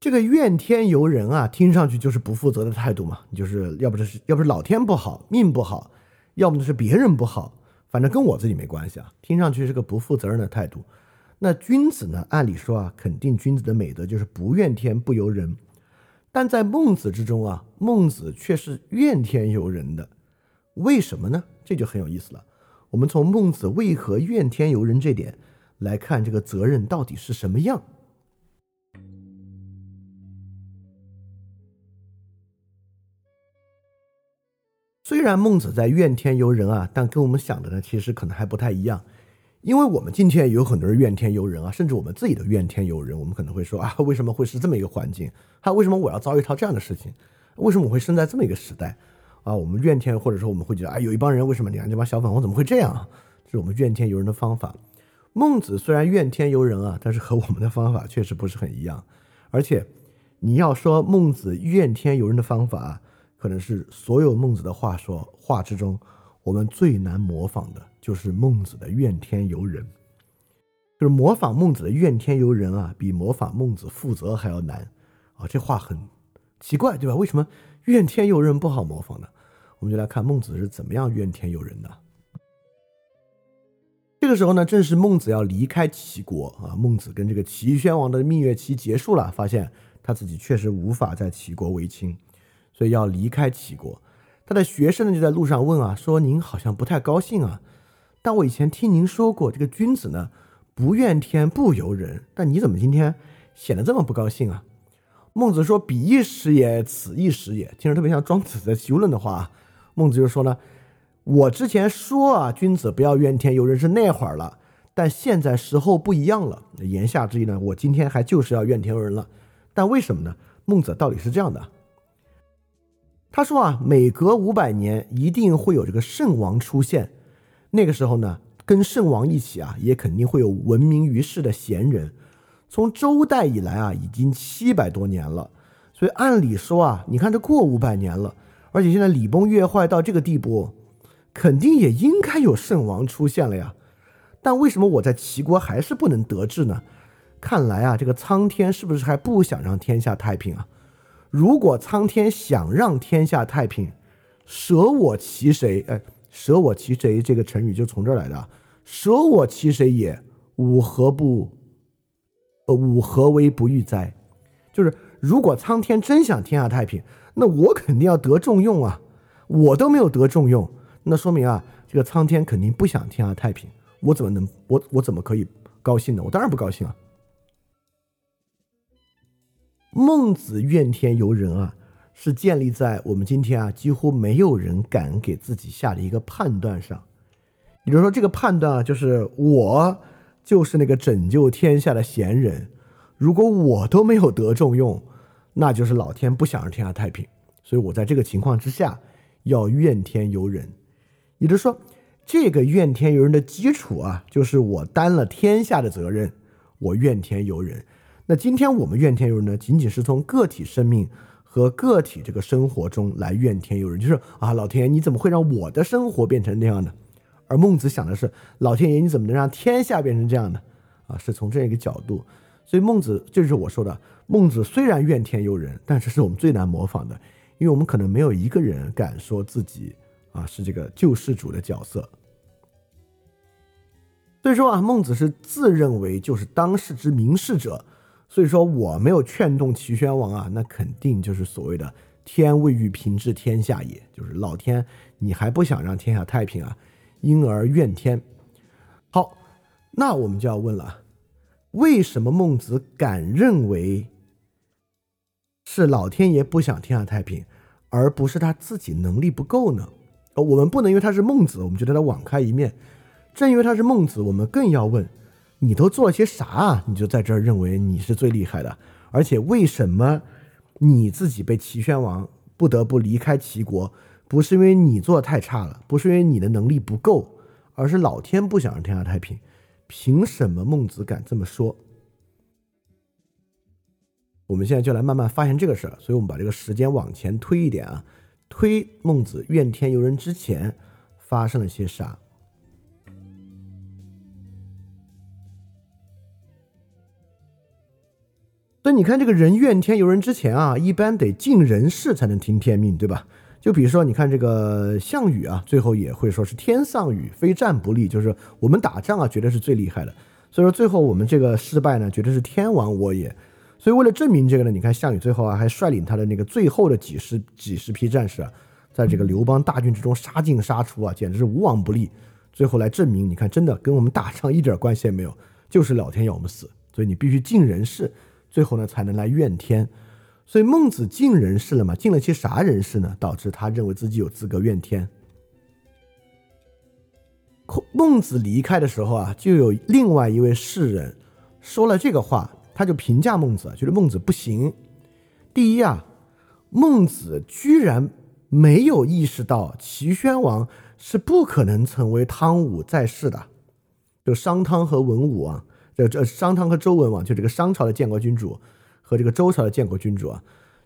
这个怨天尤人啊，听上去就是不负责的态度嘛。就是要不就是要不是老天不好，命不好，要么就是别人不好，反正跟我自己没关系啊。听上去是个不负责任的态度。那君子呢？按理说啊，肯定君子的美德就是不怨天不尤人。但在孟子之中啊，孟子却是怨天尤人的。为什么呢？这就很有意思了。我们从孟子为何怨天尤人这点来看，这个责任到底是什么样？虽然孟子在怨天尤人啊，但跟我们想的呢，其实可能还不太一样。因为我们今天也有很多人怨天尤人啊，甚至我们自己的怨天尤人，我们可能会说啊，为什么会是这么一个环境？他为什么我要遭遇到这样的事情？为什么我会生在这么一个时代？啊，我们怨天，或者说我们会觉得啊，有一帮人为什么你看这帮小粉红怎么会这样？这是我们怨天尤人的方法。孟子虽然怨天尤人啊，但是和我们的方法确实不是很一样。而且你要说孟子怨天尤人的方法。可能是所有孟子的话说话之中，我们最难模仿的就是孟子的怨天尤人。就是模仿孟子的怨天尤人啊，比模仿孟子负责还要难啊！这话很奇怪，对吧？为什么怨天尤人不好模仿呢？我们就来看孟子是怎么样怨天尤人的。这个时候呢，正是孟子要离开齐国啊。孟子跟这个齐宣王的蜜月期结束了，发现他自己确实无法在齐国为卿。所以要离开齐国，他的学生呢就在路上问啊，说您好像不太高兴啊。但我以前听您说过，这个君子呢不怨天不尤人，但你怎么今天显得这么不高兴啊？孟子说：“彼一时也，此一时也。”听着特别像庄子在修论的话。孟子就说呢：“我之前说啊，君子不要怨天尤人是那会儿了，但现在时候不一样了。言下之意呢，我今天还就是要怨天尤人了。但为什么呢？孟子道理是这样的。”他说啊，每隔五百年一定会有这个圣王出现，那个时候呢，跟圣王一起啊，也肯定会有闻名于世的贤人。从周代以来啊，已经七百多年了，所以按理说啊，你看这过五百年了，而且现在礼崩乐坏到这个地步，肯定也应该有圣王出现了呀。但为什么我在齐国还是不能得志呢？看来啊，这个苍天是不是还不想让天下太平啊？如果苍天想让天下太平，舍我其谁？哎，舍我其谁？这个成语就从这儿来的。舍我其谁也？吾何不？吾何为不欲哉？就是如果苍天真想天下太平，那我肯定要得重用啊！我都没有得重用，那说明啊，这个苍天肯定不想天下太平。我怎么能？我我怎么可以高兴呢？我当然不高兴啊！孟子怨天尤人啊，是建立在我们今天啊几乎没有人敢给自己下的一个判断上。也就是说，这个判断啊，就是我就是那个拯救天下的贤人，如果我都没有得重用，那就是老天不想让天下太平。所以我在这个情况之下要怨天尤人。也就是说，这个怨天尤人的基础啊，就是我担了天下的责任，我怨天尤人。那今天我们怨天尤人呢，仅仅是从个体生命和个体这个生活中来怨天尤人，就是啊，老天爷你怎么会让我的生活变成那样的？而孟子想的是，老天爷你怎么能让天下变成这样的？啊，是从这样一个角度。所以孟子，就是我说的，孟子虽然怨天尤人，但是是我们最难模仿的，因为我们可能没有一个人敢说自己啊是这个救世主的角色。所以说啊，孟子是自认为就是当世之明士者。所以说我没有劝动齐宣王啊，那肯定就是所谓的天未欲平治天下也，就是老天你还不想让天下太平啊，因而怨天。好，那我们就要问了，为什么孟子敢认为是老天爷不想天下太平，而不是他自己能力不够呢？呃，我们不能因为他是孟子，我们就对他网开一面。正因为他是孟子，我们更要问。你都做了些啥啊？你就在这儿认为你是最厉害的，而且为什么你自己被齐宣王不得不离开齐国？不是因为你做的太差了，不是因为你的能力不够，而是老天不想让天下太平。凭什么孟子敢这么说？我们现在就来慢慢发现这个事儿。所以我们把这个时间往前推一点啊，推孟子怨天尤人之前发生了些啥？你看，这个人怨天尤人之前啊，一般得尽人事才能听天命，对吧？就比如说，你看这个项羽啊，最后也会说是天丧雨，非战不利，就是我们打仗啊，绝对是最厉害的。所以说最后我们这个失败呢，绝对是天亡我也。所以为了证明这个呢，你看项羽最后啊，还率领他的那个最后的几十几十批战士啊，在这个刘邦大军之中杀进杀出啊，简直是无往不利。最后来证明，你看真的跟我们打仗一点关系也没有，就是老天要我们死。所以你必须尽人事，最后呢才能来怨天。所以孟子尽人事了嘛？尽了些啥人事呢？导致他认为自己有资格怨天。孟子离开的时候啊，就有另外一位士人说了这个话，他就评价孟子，觉得孟子不行。第一啊，孟子居然没有意识到齐宣王是不可能成为汤武在世的，就商汤和文武啊，这这商汤和周文王，就这个商朝的建国君主。和这个周朝的建国君主啊，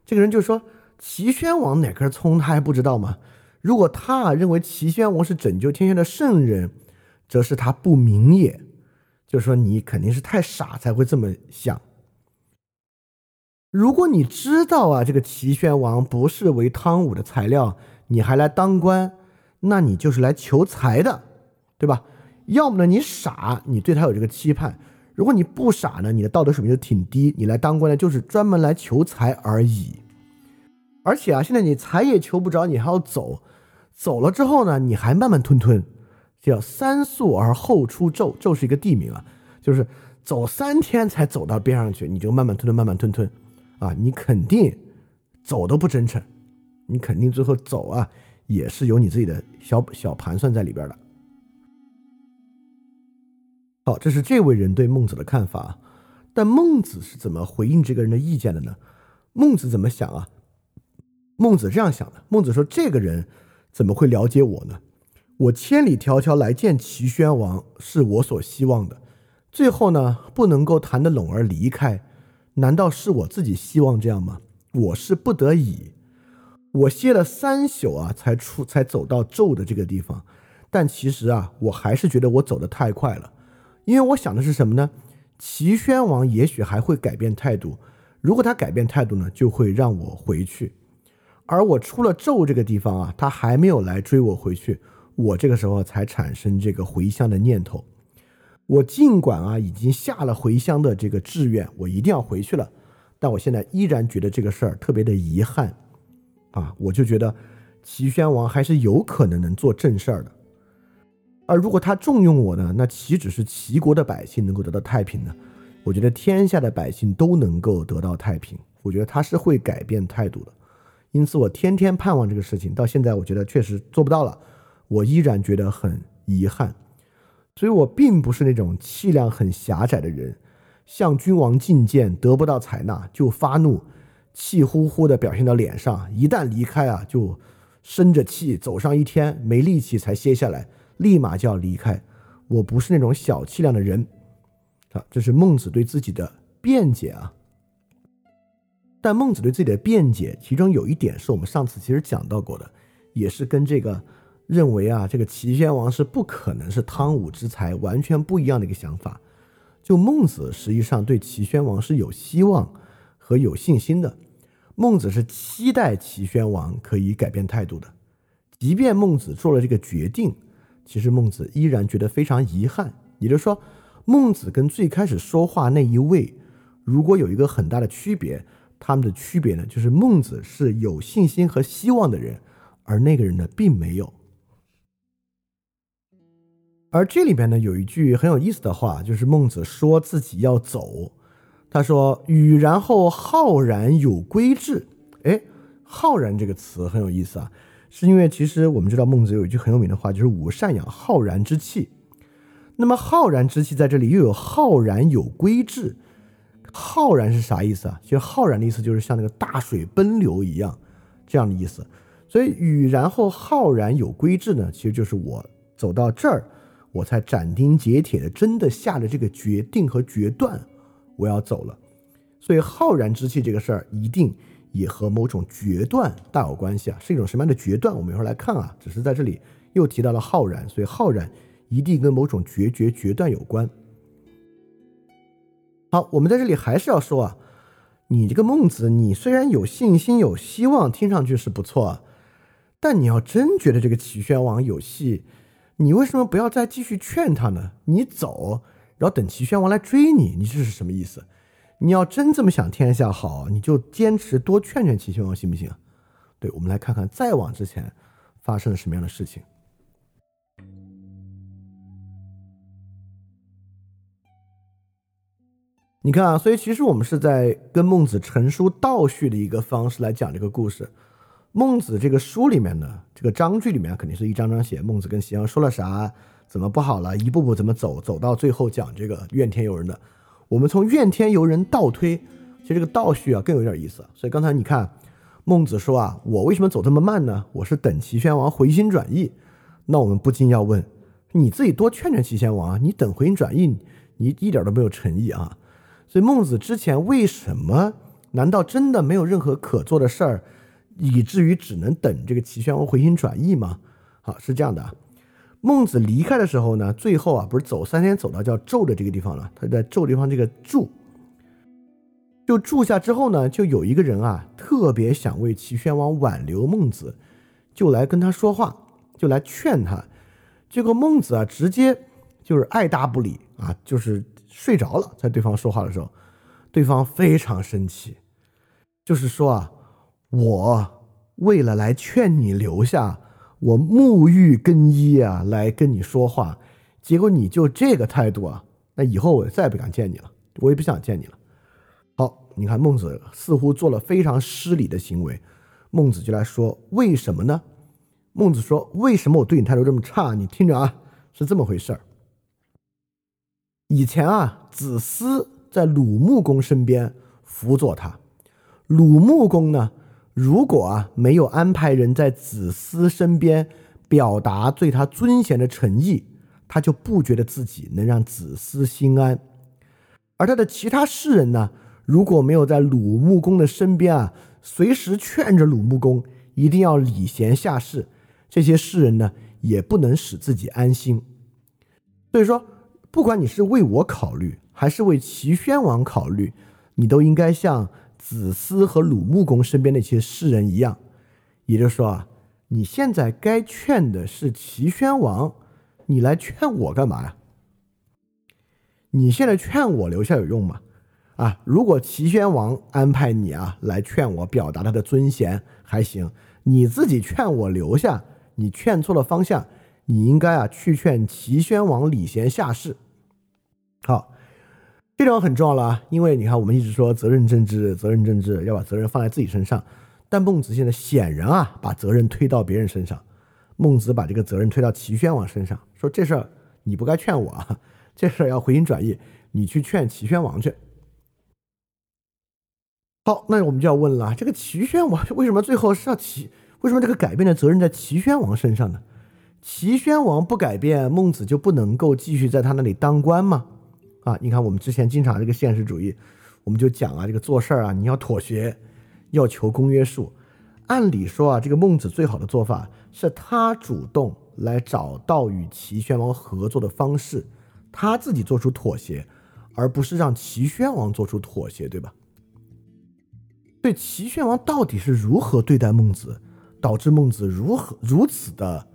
这个人就说齐宣王哪根葱他还不知道吗？如果他认为齐宣王是拯救天下的圣人，则是他不明也。就是说你肯定是太傻才会这么想。如果你知道啊，这个齐宣王不是为汤武的材料，你还来当官，那你就是来求财的，对吧？要么呢你傻，你对他有这个期盼。如果你不傻呢，你的道德水平就挺低。你来当官呢，就是专门来求财而已。而且啊，现在你财也求不着，你还要走，走了之后呢，你还慢慢吞吞，叫三宿而后出纣。纣是一个地名啊，就是走三天才走到边上去，你就慢慢吞吞，慢慢吞吞，啊，你肯定走都不真诚，你肯定最后走啊，也是有你自己的小小盘算在里边的。好，这是这位人对孟子的看法，但孟子是怎么回应这个人的意见的呢？孟子怎么想啊？孟子这样想的：孟子说，这个人怎么会了解我呢？我千里迢迢来见齐宣王，是我所希望的，最后呢，不能够谈得拢而离开，难道是我自己希望这样吗？我是不得已，我歇了三宿啊，才出才走到纣的这个地方，但其实啊，我还是觉得我走得太快了。因为我想的是什么呢？齐宣王也许还会改变态度，如果他改变态度呢，就会让我回去。而我出了纣这个地方啊，他还没有来追我回去，我这个时候才产生这个回乡的念头。我尽管啊已经下了回乡的这个志愿，我一定要回去了，但我现在依然觉得这个事儿特别的遗憾啊！我就觉得齐宣王还是有可能能做正事儿的。而如果他重用我呢？那岂止是齐国的百姓能够得到太平呢？我觉得天下的百姓都能够得到太平。我觉得他是会改变态度的。因此，我天天盼望这个事情，到现在我觉得确实做不到了，我依然觉得很遗憾。所以我并不是那种气量很狭窄的人，向君王进谏得不到采纳就发怒，气呼呼的表现到脸上。一旦离开啊，就生着气走上一天，没力气才歇下来。立马就要离开，我不是那种小气量的人，啊，这是孟子对自己的辩解啊。但孟子对自己的辩解，其中有一点是我们上次其实讲到过的，也是跟这个认为啊，这个齐宣王是不可能是汤武之才完全不一样的一个想法。就孟子实际上对齐宣王是有希望和有信心的，孟子是期待齐宣王可以改变态度的，即便孟子做了这个决定。其实孟子依然觉得非常遗憾，也就是说，孟子跟最开始说话那一位，如果有一个很大的区别，他们的区别呢，就是孟子是有信心和希望的人，而那个人呢，并没有。而这里边呢，有一句很有意思的话，就是孟子说自己要走，他说：“语然后浩然有归志。”哎，浩然这个词很有意思啊。是因为其实我们知道孟子有一句很有名的话，就是“吾善养浩然之气”。那么浩然之气在这里又有浩然有归志，浩然是啥意思啊？其实浩然的意思就是像那个大水奔流一样这样的意思。所以与然后浩然有归志呢，其实就是我走到这儿，我才斩钉截铁的真的下了这个决定和决断，我要走了。所以浩然之气这个事儿一定。也和某种决断大有关系啊，是一种什么样的决断？我们一会儿来看啊。只是在这里又提到了浩然，所以浩然一定跟某种决绝决断有关。好，我们在这里还是要说啊，你这个孟子，你虽然有信心、有希望，听上去是不错，但你要真觉得这个齐宣王有戏，你为什么不要再继续劝他呢？你走，然后等齐宣王来追你，你这是什么意思？你要真这么想天下好，你就坚持多劝劝齐宣王，行不行？对，我们来看看再往之前发生了什么样的事情。你看啊，所以其实我们是在跟孟子陈述倒叙的一个方式来讲这个故事。孟子这个书里面呢，这个章句里面肯定是一章章写孟子跟齐王说了啥，怎么不好了，一步步怎么走，走到最后讲这个怨天尤人的。我们从怨天尤人倒推，其实这个倒叙啊更有点意思。所以刚才你看，孟子说啊，我为什么走这么慢呢？我是等齐宣王回心转意。那我们不禁要问，你自己多劝劝齐宣王啊，你等回心转意，你一点都没有诚意啊。所以孟子之前为什么？难道真的没有任何可做的事儿，以至于只能等这个齐宣王回心转意吗？好，是这样的。孟子离开的时候呢，最后啊，不是走三天走到叫纣的这个地方了。他在纣地方这个住，就住下之后呢，就有一个人啊，特别想为齐宣王挽留孟子，就来跟他说话，就来劝他。结果孟子啊，直接就是爱答不理啊，就是。睡着了，在对方说话的时候，对方非常生气，就是说啊，我为了来劝你留下，我沐浴更衣啊，来跟你说话，结果你就这个态度啊，那以后我再也不敢见你了，我也不想见你了。好，你看孟子似乎做了非常失礼的行为，孟子就来说为什么呢？孟子说为什么我对你态度这么差？你听着啊，是这么回事儿。以前啊，子思在鲁穆公身边辅佐他。鲁穆公呢，如果啊没有安排人在子思身边表达对他尊贤的诚意，他就不觉得自己能让子思心安。而他的其他士人呢，如果没有在鲁穆公的身边啊，随时劝着鲁穆公一定要礼贤下士，这些士人呢，也不能使自己安心。所以说。不管你是为我考虑，还是为齐宣王考虑，你都应该像子思和鲁穆公身边那些士人一样，也就是说啊，你现在该劝的是齐宣王，你来劝我干嘛呀？你现在劝我留下有用吗？啊，如果齐宣王安排你啊来劝我，表达他的尊贤还行，你自己劝我留下，你劝错了方向，你应该啊去劝齐宣王礼贤下士。好，这种很重要了！因为你看，我们一直说责任政治，责任政治要把责任放在自己身上，但孟子现在显然啊，把责任推到别人身上。孟子把这个责任推到齐宣王身上，说这事儿你不该劝我啊，这事儿要回心转意，你去劝齐宣王去。好，那我们就要问了，这个齐宣王为什么最后是要齐？为什么这个改变的责任在齐宣王身上呢？齐宣王不改变，孟子就不能够继续在他那里当官吗？啊，你看我们之前经常这个现实主义，我们就讲啊，这个做事儿啊，你要妥协，要求公约数。按理说啊，这个孟子最好的做法是他主动来找到与齐宣王合作的方式，他自己做出妥协，而不是让齐宣王做出妥协，对吧？对齐宣王到底是如何对待孟子，导致孟子如何如此的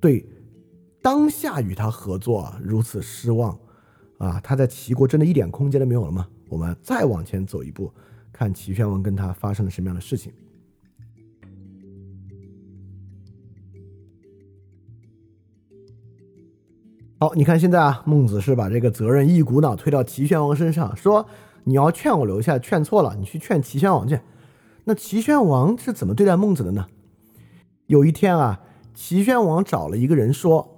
对当下与他合作如此失望？啊，他在齐国真的一点空间都没有了吗？我们再往前走一步，看齐宣王跟他发生了什么样的事情。好，你看现在啊，孟子是把这个责任一股脑推到齐宣王身上，说你要劝我留下，劝错了，你去劝齐宣王去。那齐宣王是怎么对待孟子的呢？有一天啊，齐宣王找了一个人说。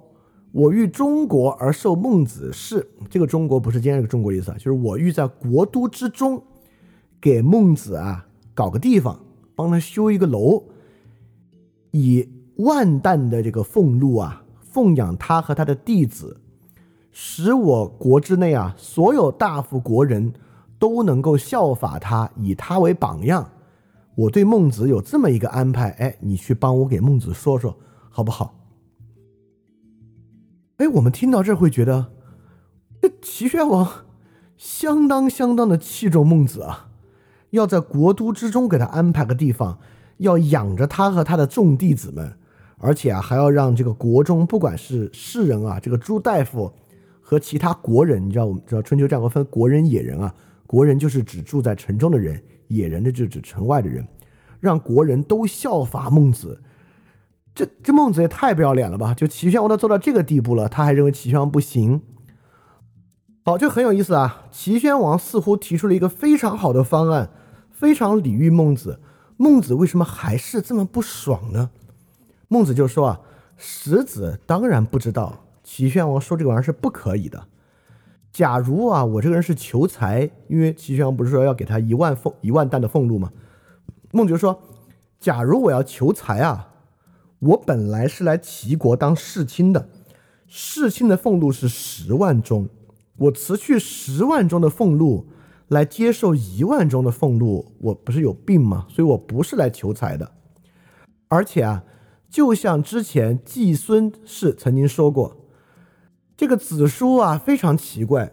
我欲中国而受孟子事，这个中国不是今天这个中国意思啊，就是我欲在国都之中给孟子啊搞个地方，帮他修一个楼，以万担的这个俸禄啊奉养他和他的弟子，使我国之内啊所有大夫国人都能够效法他，以他为榜样。我对孟子有这么一个安排，哎，你去帮我给孟子说说，好不好？哎，我们听到这会觉得，齐宣王相当相当的器重孟子啊，要在国都之中给他安排个地方，要养着他和他的众弟子们，而且啊还要让这个国中不管是士人啊，这个朱大夫和其他国人，你知道我们知道春秋战国分国人野人啊，国人就是指住在城中的人，野人的就指城外的人，让国人都效法孟子。这这孟子也太不要脸了吧！就齐宣王都做到这个地步了，他还认为齐宣王不行。好，这很有意思啊。齐宣王似乎提出了一个非常好的方案，非常礼遇孟子。孟子为什么还是这么不爽呢？孟子就说啊，石子当然不知道齐宣王说这个玩意儿是不可以的。假如啊，我这个人是求财，因为齐宣王不是说要给他一万俸一万担的俸禄吗？孟子就说，假如我要求财啊。我本来是来齐国当世卿的，世卿的俸禄是十万钟，我辞去十万钟的俸禄来接受一万钟的俸禄，我不是有病吗？所以我不是来求财的。而且啊，就像之前季孙氏曾经说过，这个子叔啊非常奇怪，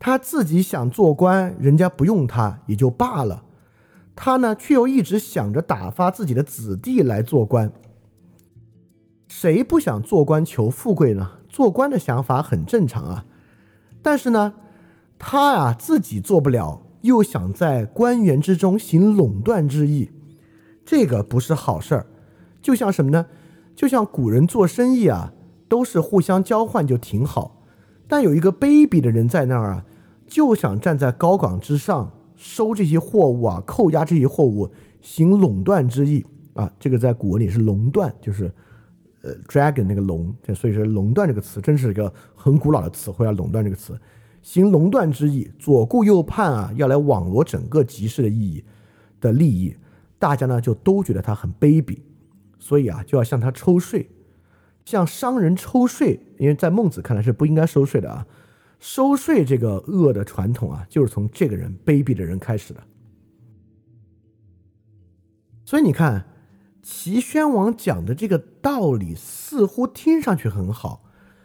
他自己想做官，人家不用他也就罢了，他呢却又一直想着打发自己的子弟来做官。谁不想做官求富贵呢？做官的想法很正常啊，但是呢，他啊自己做不了，又想在官员之中行垄断之意，这个不是好事儿。就像什么呢？就像古人做生意啊，都是互相交换就挺好，但有一个卑鄙的人在那儿啊，就想站在高岗之上收这些货物啊，扣押这些货物，行垄断之意啊。这个在古文里是垄断，就是。呃，dragon 那个龙，所以说垄断这个词真是一个很古老的词汇啊。垄断这个词，行垄断之意，左顾右盼啊，要来网罗整个集市的意义的利益，大家呢就都觉得他很卑鄙，所以啊就要向他抽税，向商人抽税，因为在孟子看来是不应该收税的啊。收税这个恶的传统啊，就是从这个人卑鄙的人开始的。所以你看。齐宣王讲的这个道理似乎听上去很好，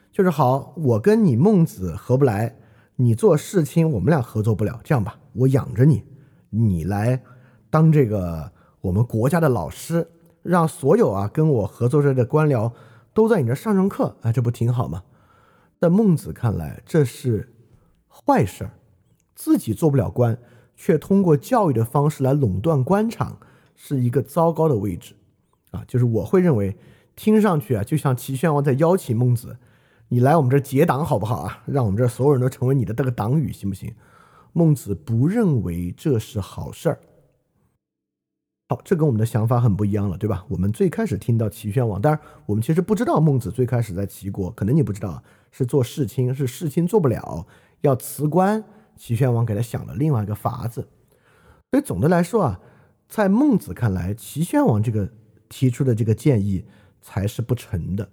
就是好，我跟你孟子合不来，你做世卿，我们俩合作不了。这样吧，我养着你，你来当这个我们国家的老师，让所有啊跟我合作着的官僚都在你这上上课，啊，这不挺好吗？在孟子看来，这是坏事儿，自己做不了官，却通过教育的方式来垄断官场，是一个糟糕的位置。啊，就是我会认为，听上去啊，就像齐宣王在邀请孟子，你来我们这结党好不好啊？让我们这所有人都成为你的这个党羽，行不行？孟子不认为这是好事儿。好，这跟我们的想法很不一样了，对吧？我们最开始听到齐宣王，当然我们其实不知道孟子最开始在齐国，可能你不知道，是做世卿，是世卿做不了，要辞官。齐宣王给他想了另外一个法子。所以总的来说啊，在孟子看来，齐宣王这个。提出的这个建议才是不成的。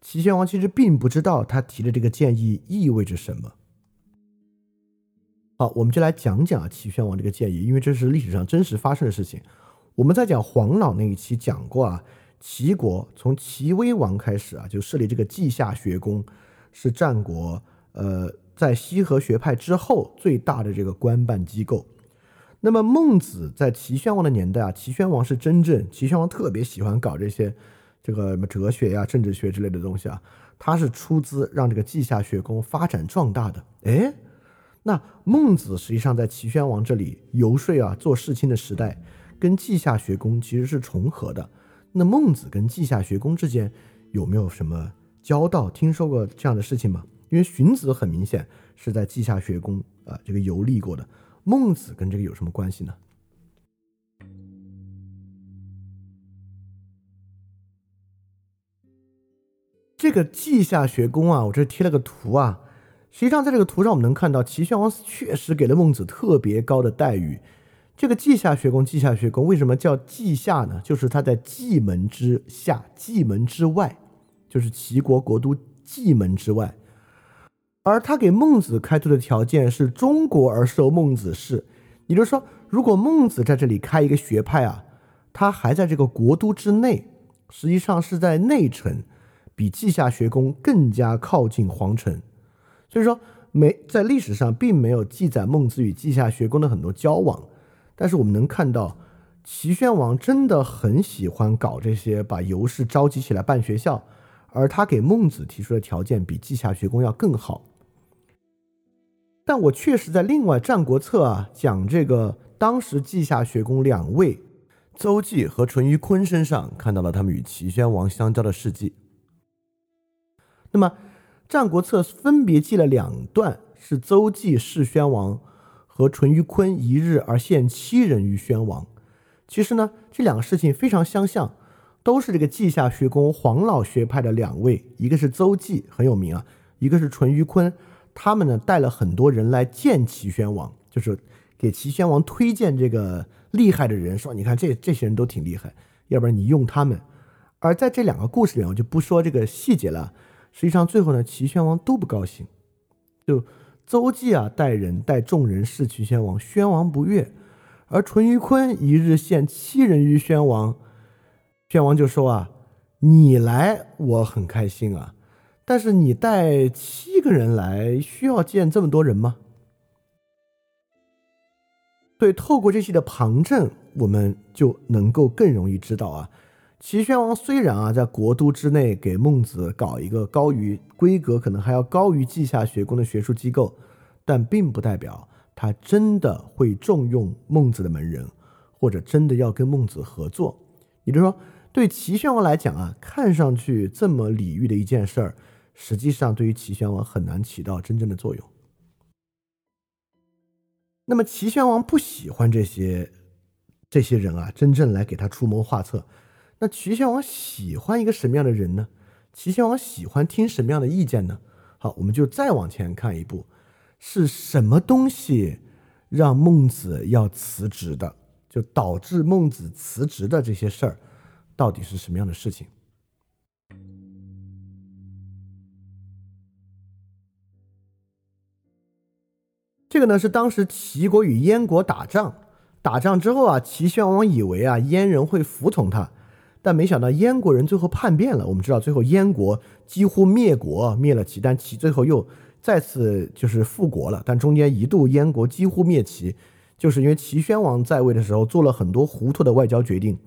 齐宣王其实并不知道他提的这个建议意味着什么。好，我们就来讲讲啊齐宣王这个建议，因为这是历史上真实发生的事情。我们在讲黄老那一期讲过啊，齐国从齐威王开始啊，就设立这个稷下学宫，是战国呃在西河学派之后最大的这个官办机构。那么孟子在齐宣王的年代啊，齐宣王是真正齐宣王特别喜欢搞这些这个什么哲学呀、政治学之类的东西啊，他是出资让这个稷下学宫发展壮大的。哎，那孟子实际上在齐宣王这里游说啊，做事情的时代跟稷下学宫其实是重合的。那孟子跟稷下学宫之间有没有什么交道？听说过这样的事情吗？因为荀子很明显是在稷下学宫啊这个游历过的。孟子跟这个有什么关系呢？这个稷下学宫啊，我这贴了个图啊。实际上，在这个图上，我们能看到齐宣王确实给了孟子特别高的待遇。这个稷下学宫，稷下学宫为什么叫稷下呢？就是它在蓟门之下，蓟门之外，就是齐国国都蓟门之外。而他给孟子开出的条件是中国而受孟子事，也就是说，如果孟子在这里开一个学派啊，他还在这个国都之内，实际上是在内城，比稷下学宫更加靠近皇城，所以说没在历史上并没有记载孟子与稷下学宫的很多交往，但是我们能看到，齐宣王真的很喜欢搞这些，把游士召集起来办学校，而他给孟子提出的条件比稷下学宫要更好。但我确实在另外《战国策》啊讲这个当时稷下学宫两位邹忌和淳于髡身上看到了他们与齐宣王相交的事迹。那么，《战国策》分别记了两段，是邹忌弑宣王和淳于髡一日而献七人于宣王。其实呢，这两个事情非常相像，都是这个稷下学宫黄老学派的两位，一个是邹忌很有名啊，一个是淳于髡。他们呢带了很多人来见齐宣王，就是给齐宣王推荐这个厉害的人，说你看这这些人都挺厉害，要不然你用他们。而在这两个故事里，我就不说这个细节了。实际上最后呢，齐宣王都不高兴，就邹忌啊带人带众人侍齐宣王，宣王不悦；而淳于髡一日献七人于宣王，宣王就说啊，你来我很开心啊。但是你带七个人来，需要见这么多人吗？对，透过这些的旁证，我们就能够更容易知道啊，齐宣王虽然啊在国都之内给孟子搞一个高于规格，可能还要高于稷下学宫的学术机构，但并不代表他真的会重用孟子的门人，或者真的要跟孟子合作。也就是说，对齐宣王来讲啊，看上去这么礼遇的一件事儿。实际上，对于齐宣王很难起到真正的作用。那么，齐宣王不喜欢这些这些人啊，真正来给他出谋划策。那齐宣王喜欢一个什么样的人呢？齐宣王喜欢听什么样的意见呢？好，我们就再往前看一步，是什么东西让孟子要辞职的？就导致孟子辞职的这些事儿，到底是什么样的事情？这个呢是当时齐国与燕国打仗，打仗之后啊，齐宣王以为啊燕人会服从他，但没想到燕国人最后叛变了。我们知道最后燕国几乎灭国，灭了齐，但齐最后又再次就是复国了。但中间一度燕国几乎灭齐，就是因为齐宣王在位的时候做了很多糊涂的外交决定，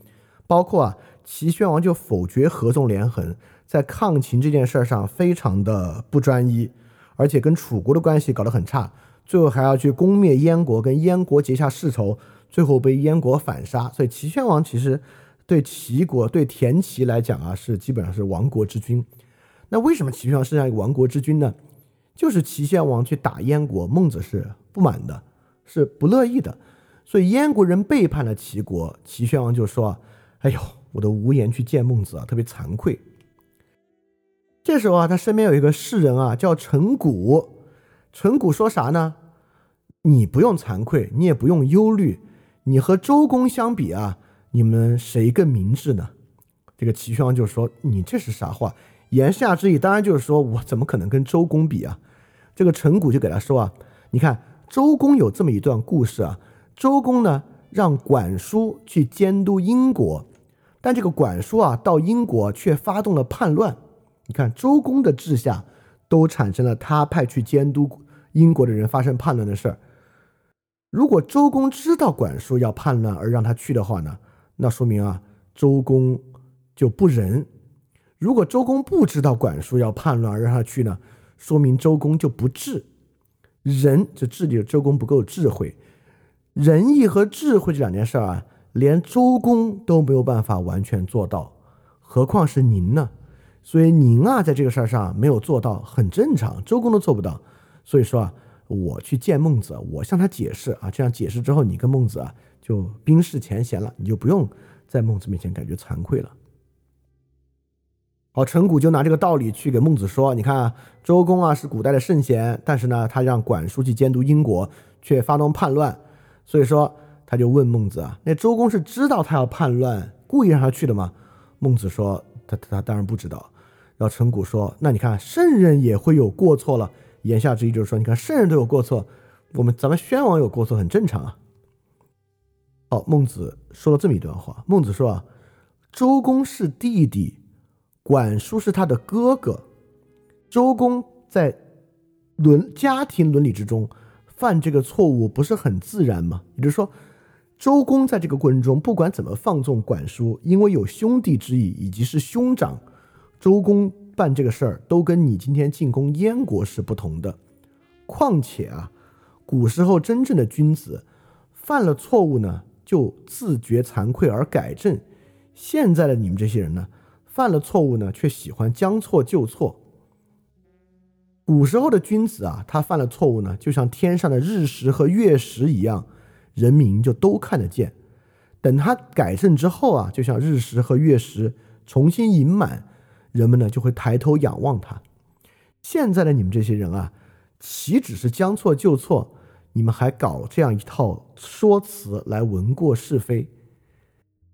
包括啊齐宣王就否决合纵连横，在抗秦这件事上非常的不专一，而且跟楚国的关系搞得很差。最后还要去攻灭燕国，跟燕国结下世仇，最后被燕国反杀。所以齐宣王其实对齐国、对田齐来讲啊，是基本上是亡国之君。那为什么齐宣王是这样一个亡国之君呢？就是齐宣王去打燕国，孟子是不满的，是不乐意的。所以燕国人背叛了齐国，齐宣王就说：“哎呦，我都无颜去见孟子啊，特别惭愧。”这时候啊，他身边有一个士人啊，叫陈谷。陈谷说啥呢？你不用惭愧，你也不用忧虑，你和周公相比啊，你们谁更明智呢？这个齐宣王就说：“你这是啥话？”言下之意当然就是说我怎么可能跟周公比啊？这个陈谷就给他说啊：“你看周公有这么一段故事啊，周公呢让管叔去监督殷国，但这个管叔啊到殷国却发动了叛乱。你看周公的治下都产生了他派去监督英国的人发生叛乱的事儿。”如果周公知道管叔要叛乱而让他去的话呢，那说明啊，周公就不仁；如果周公不知道管叔要叛乱而让他去呢，说明周公就不智。仁，这治理周公不够智慧。仁义和智慧这两件事儿啊，连周公都没有办法完全做到，何况是您呢？所以您啊，在这个事儿上没有做到，很正常。周公都做不到，所以说啊。我去见孟子，我向他解释啊，这样解释之后，你跟孟子啊就冰释前嫌了，你就不用在孟子面前感觉惭愧了。好，陈谷就拿这个道理去给孟子说，你看周公啊是古代的圣贤，但是呢，他让管叔去监督英国，却发动叛乱，所以说他就问孟子啊，那周公是知道他要叛乱，故意让他去的吗？孟子说，他他当然不知道。然后陈谷说，那你看圣人也会有过错了。言下之意就是说，你看圣人都有过错，我们咱们宣王有过错很正常啊。好，孟子说了这么一段话。孟子说啊，周公是弟弟，管叔是他的哥哥。周公在伦家庭伦理之中犯这个错误不是很自然吗？也就是说，周公在这个过程中，不管怎么放纵管束，因为有兄弟之义以及是兄长，周公办这个事儿都跟你今天进攻燕国是不同的。况且啊，古时候真正的君子犯了错误呢，就自觉惭愧而改正。现在的你们这些人呢，犯了错误呢，却喜欢将错就错。古时候的君子啊，他犯了错误呢，就像天上的日食和月食一样。人民就都看得见，等他改正之后啊，就像日食和月食重新盈满，人们呢就会抬头仰望他。现在的你们这些人啊，岂止是将错就错，你们还搞这样一套说辞来文过是非。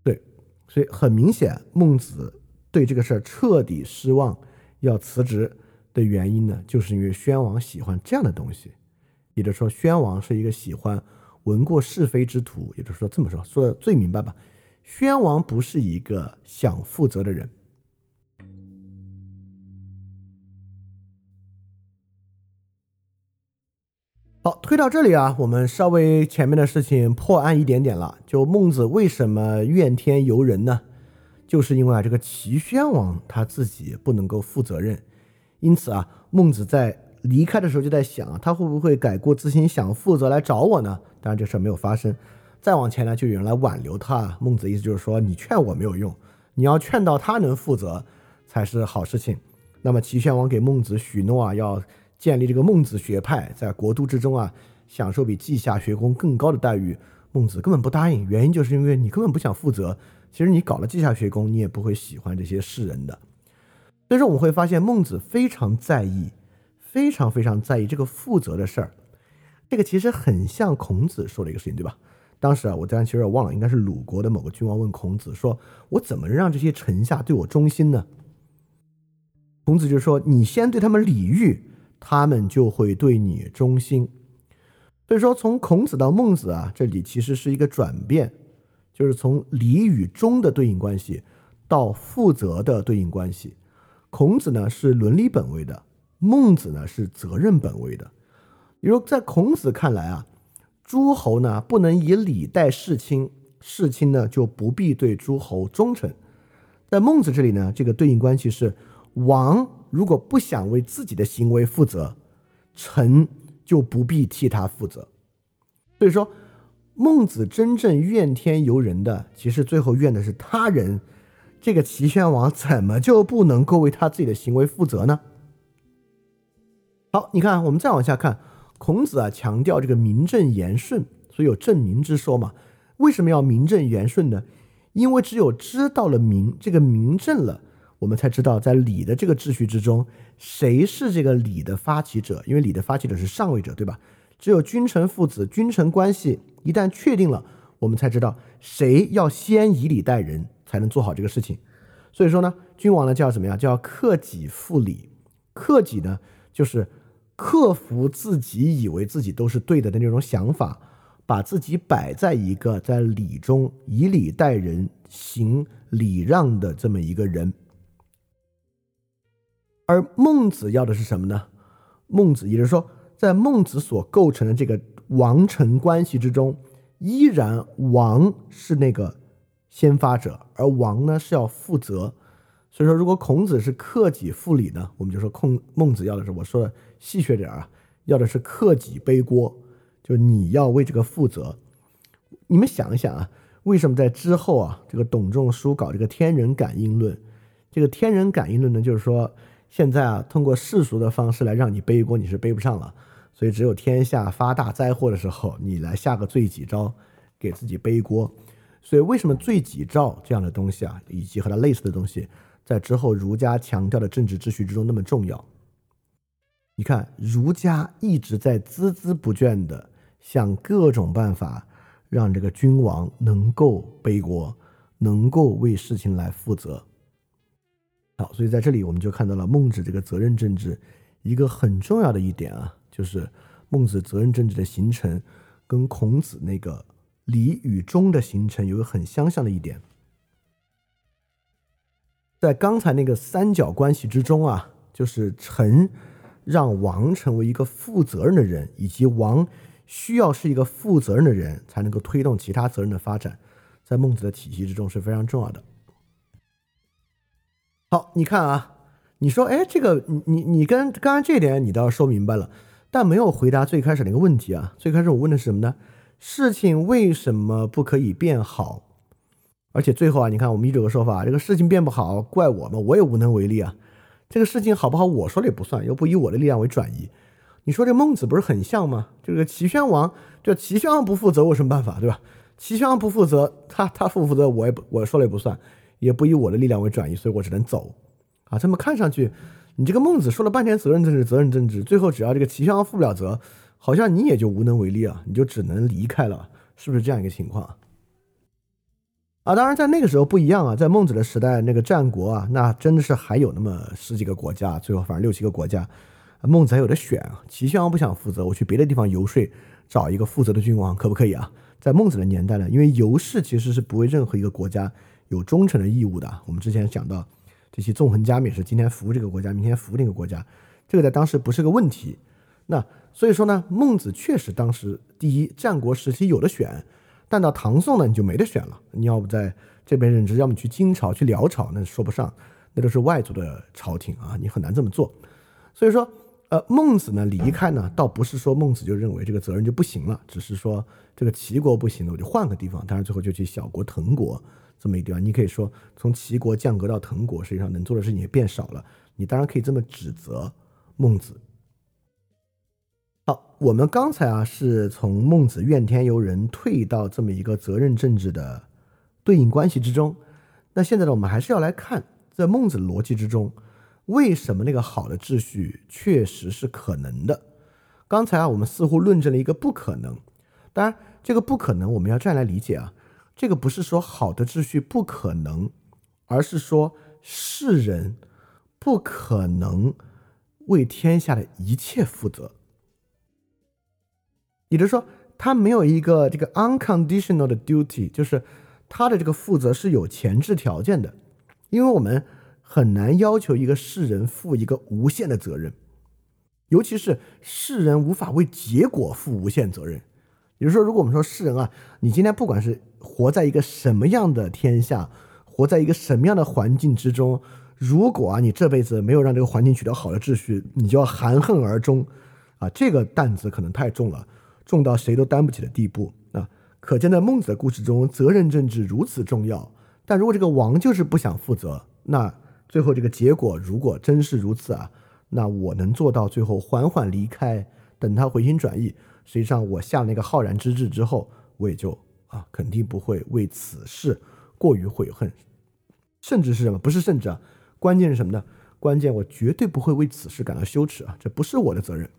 对，所以很明显，孟子对这个事儿彻底失望，要辞职的原因呢，就是因为宣王喜欢这样的东西，也就是说，宣王是一个喜欢。闻过是非之徒，也就是说这么说，说的最明白吧？宣王不是一个想负责的人。好，推到这里啊，我们稍微前面的事情破案一点点了。就孟子为什么怨天尤人呢？就是因为啊，这个齐宣王他自己不能够负责任，因此啊，孟子在离开的时候就在想，他会不会改过自新，想负责来找我呢？当然这事儿没有发生，再往前呢，就有人来挽留他。孟子意思就是说，你劝我没有用，你要劝到他能负责才是好事情。那么齐宣王给孟子许诺啊，要建立这个孟子学派，在国都之中啊，享受比稷下学宫更高的待遇。孟子根本不答应，原因就是因为你根本不想负责。其实你搞了稷下学宫，你也不会喜欢这些士人的。所以说我们会发现，孟子非常在意，非常非常在意这个负责的事儿。这个其实很像孔子说的一个事情，对吧？当时啊，我当然其实也忘了，应该是鲁国的某个君王问孔子说：“我怎么让这些臣下对我忠心呢？”孔子就说：“你先对他们礼遇，他们就会对你忠心。”所以说，从孔子到孟子啊，这里其实是一个转变，就是从礼与忠的对应关系到负责的对应关系。孔子呢是伦理本位的，孟子呢是责任本位的。比如在孔子看来啊，诸侯呢不能以礼待世卿，世卿呢就不必对诸侯忠诚。在孟子这里呢，这个对应关系是：王如果不想为自己的行为负责，臣就不必替他负责。所以说，孟子真正怨天尤人的，其实最后怨的是他人。这个齐宣王怎么就不能够为他自己的行为负责呢？好，你看，我们再往下看。孔子啊，强调这个名正言顺，所以有正名之说嘛。为什么要名正言顺呢？因为只有知道了名，这个名正了，我们才知道在礼的这个秩序之中，谁是这个礼的发起者。因为礼的发起者是上位者，对吧？只有君臣父子，君臣关系一旦确定了，我们才知道谁要先以礼待人，才能做好这个事情。所以说呢，君王呢叫怎么样？叫克己复礼。克己呢，就是。克服自己以为自己都是对的的那种想法，把自己摆在一个在礼中以礼待人、行礼让的这么一个人。而孟子要的是什么呢？孟子也就是说，在孟子所构成的这个王臣关系之中，依然王是那个先发者，而王呢是要负责。所以说，如果孔子是克己复礼呢，我们就说孔孟子要的是我说的。戏谑点啊，要的是克己背锅，就你要为这个负责。你们想一想啊，为什么在之后啊，这个董仲舒搞这个天人感应论？这个天人感应论呢，就是说现在啊，通过世俗的方式来让你背锅，你是背不上了，所以只有天下发大灾祸的时候，你来下个罪己诏，给自己背锅。所以为什么罪己诏这样的东西啊，以及和它类似的东西，在之后儒家强调的政治秩序之中那么重要？你看，儒家一直在孜孜不倦的想各种办法，让这个君王能够背锅，能够为事情来负责。好，所以在这里我们就看到了孟子这个责任政治一个很重要的一点啊，就是孟子责任政治的形成跟孔子那个礼与忠的形成有个很相像的一点。在刚才那个三角关系之中啊，就是臣。让王成为一个负责任的人，以及王需要是一个负责任的人，才能够推动其他责任的发展，在孟子的体系之中是非常重要的。好，你看啊，你说，哎，这个你你你跟刚刚这点你倒是说明白了，但没有回答最开始那个问题啊。最开始我问的是什么呢？事情为什么不可以变好？而且最后啊，你看我们一直有个说法，这个事情变不好，怪我们？我也无能为力啊。这个事情好不好，我说了也不算，又不以我的力量为转移。你说这孟子不是很像吗？这个齐宣王，就齐宣王不负责，我什么办法，对吧？齐宣王不负责，他他负不负责，我也不我说了也不算，也不以我的力量为转移，所以我只能走啊。这么看上去，你这个孟子说了半天责任政治，责任政治，最后只要这个齐宣王负不了责，好像你也就无能为力啊，你就只能离开了，是不是这样一个情况？啊，当然在那个时候不一样啊，在孟子的时代，那个战国啊，那真的是还有那么十几个国家，最后反正六七个国家。孟子还有的选啊，齐宣王不想负责，我去别的地方游说，找一个负责的君王，可不可以啊？在孟子的年代呢，因为游士其实是不为任何一个国家有忠诚的义务的。我们之前讲到，这些纵横家们也是今天服务这个国家，明天服务那个国家，这个在当时不是个问题。那所以说呢，孟子确实当时第一，战国时期有的选，但到唐宋呢，你就没得选了。你要不在这边任职，要么去金朝、去辽朝，那说不上，那都是外族的朝廷啊，你很难这么做。所以说。呃，孟子呢离开呢，倒不是说孟子就认为这个责任就不行了，只是说这个齐国不行了，我就换个地方。当然最后就去小国滕国这么一个地方。你可以说从齐国降格到滕国，实际上能做的事情也变少了。你当然可以这么指责孟子。好，我们刚才啊是从孟子怨天尤人退到这么一个责任政治的对应关系之中。那现在呢，我们还是要来看在孟子逻辑之中。为什么那个好的秩序确实是可能的？刚才啊，我们似乎论证了一个不可能。当然，这个不可能我们要这样来理解啊，这个不是说好的秩序不可能，而是说世人不可能为天下的一切负责。也就是说，他没有一个这个 unconditional 的 duty，就是他的这个负责是有前置条件的，因为我们。很难要求一个世人负一个无限的责任，尤其是世人无法为结果负无限责任。比如说，如果我们说世人啊，你今天不管是活在一个什么样的天下，活在一个什么样的环境之中，如果啊你这辈子没有让这个环境取得好的秩序，你就要含恨而终，啊，这个担子可能太重了，重到谁都担不起的地步啊。可见在孟子的故事中，责任政治如此重要。但如果这个王就是不想负责，那。最后这个结果如果真是如此啊，那我能做到最后缓缓离开，等他回心转意。实际上我下那个浩然之志之后，我也就啊肯定不会为此事过于悔恨，甚至是什么？不是甚至啊，关键是什么呢？关键我绝对不会为此事感到羞耻啊，这不是我的责任。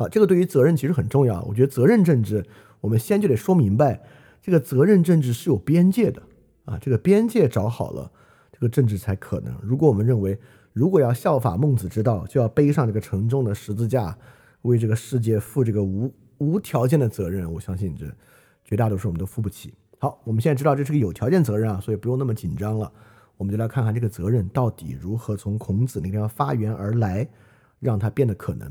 啊，这个对于责任其实很重要。我觉得责任政治，我们先就得说明白，这个责任政治是有边界的啊，这个边界找好了。这个政治才可能。如果我们认为，如果要效法孟子之道，就要背上这个沉重的十字架，为这个世界负这个无无条件的责任，我相信这绝大多数我们都负不起。好，我们现在知道这是个有条件责任啊，所以不用那么紧张了。我们就来看看这个责任到底如何从孔子那个地方发源而来，让它变得可能。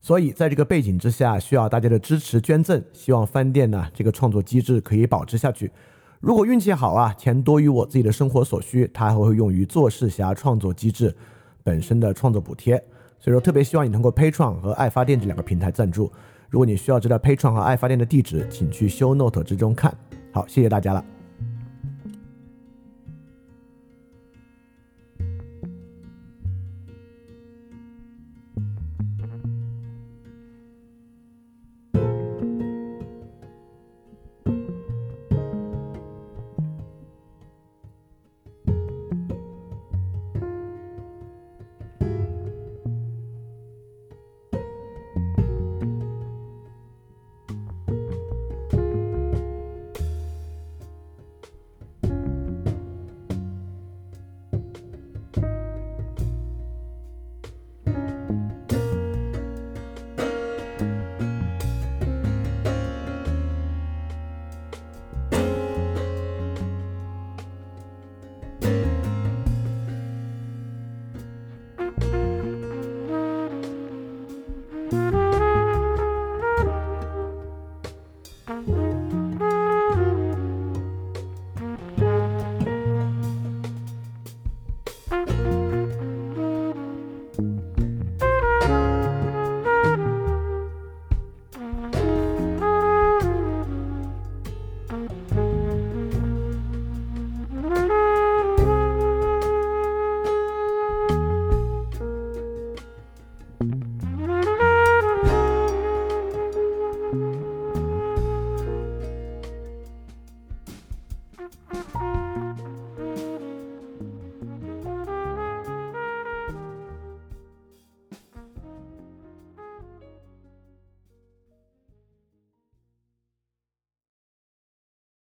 所以在这个背景之下，需要大家的支持捐赠，希望翻店呢这个创作机制可以保持下去。如果运气好啊，钱多于我自己的生活所需，它还会用于做事侠创作机制本身的创作补贴。所以说，特别希望你通过 Patreon 和爱发电这两个平台赞助。如果你需要知道 Patreon 和爱发电的地址，请去 Show Note 之中看。好，谢谢大家了。